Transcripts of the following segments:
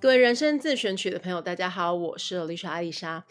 各位人生自选曲的朋友，大家好，我是丽莎艾丽莎，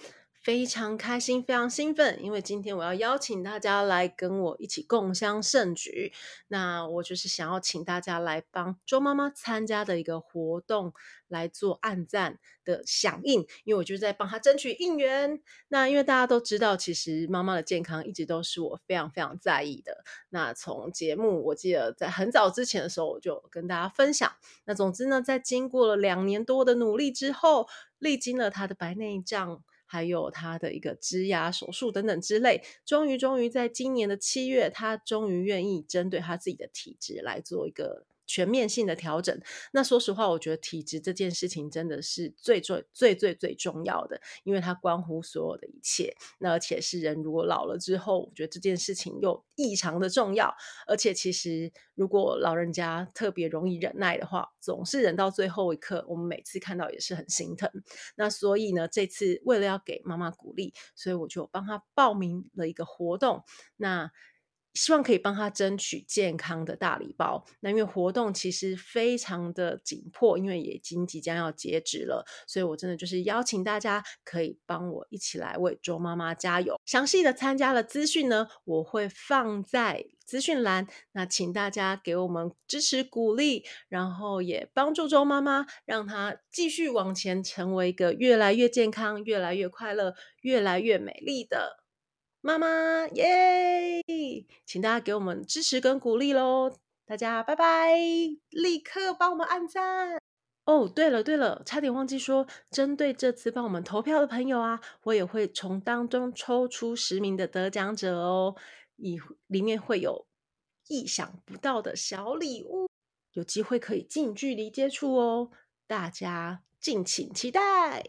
非常开心，非常兴奋，因为今天我要邀请大家来跟我一起共襄盛举。那我就是想要请大家来帮周妈妈参加的一个活动来做按赞的响应，因为我就是在帮她争取应援。那因为大家都知道，其实妈妈的健康一直都是我非常非常在意的。那从节目，我记得在很早之前的时候，我就跟大家分享。那总之呢，在经过了两年多的努力之后，历经了她的白内障，还有他的一个植牙手术等等之类，终于终于在今年的七月，他终于愿意针对他自己的体质来做一个。全面性的调整。那说实话，我觉得体质这件事情真的是最最最最最重要的，因为它关乎所有的一切。那而且是人如果老了之后，我觉得这件事情又异常的重要。而且其实如果老人家特别容易忍耐的话，总是忍到最后一刻，我们每次看到也是很心疼。那所以呢，这次为了要给妈妈鼓励，所以我就帮她报名了一个活动。那希望可以帮他争取健康的大礼包。那因为活动其实非常的紧迫，因为也已经即将要截止了，所以我真的就是邀请大家可以帮我一起来为周妈妈加油。详细的参加的资讯呢，我会放在资讯栏。那请大家给我们支持鼓励，然后也帮助周妈妈，让她继续往前，成为一个越来越健康、越来越快乐、越来越美丽的。妈妈耶！请大家给我们支持跟鼓励喽！大家拜拜！立刻帮我们按赞哦。对了对了，差点忘记说，针对这次帮我们投票的朋友啊，我也会从当中抽出十名的得奖者哦，里里面会有意想不到的小礼物，有机会可以近距离接触哦，大家敬请期待。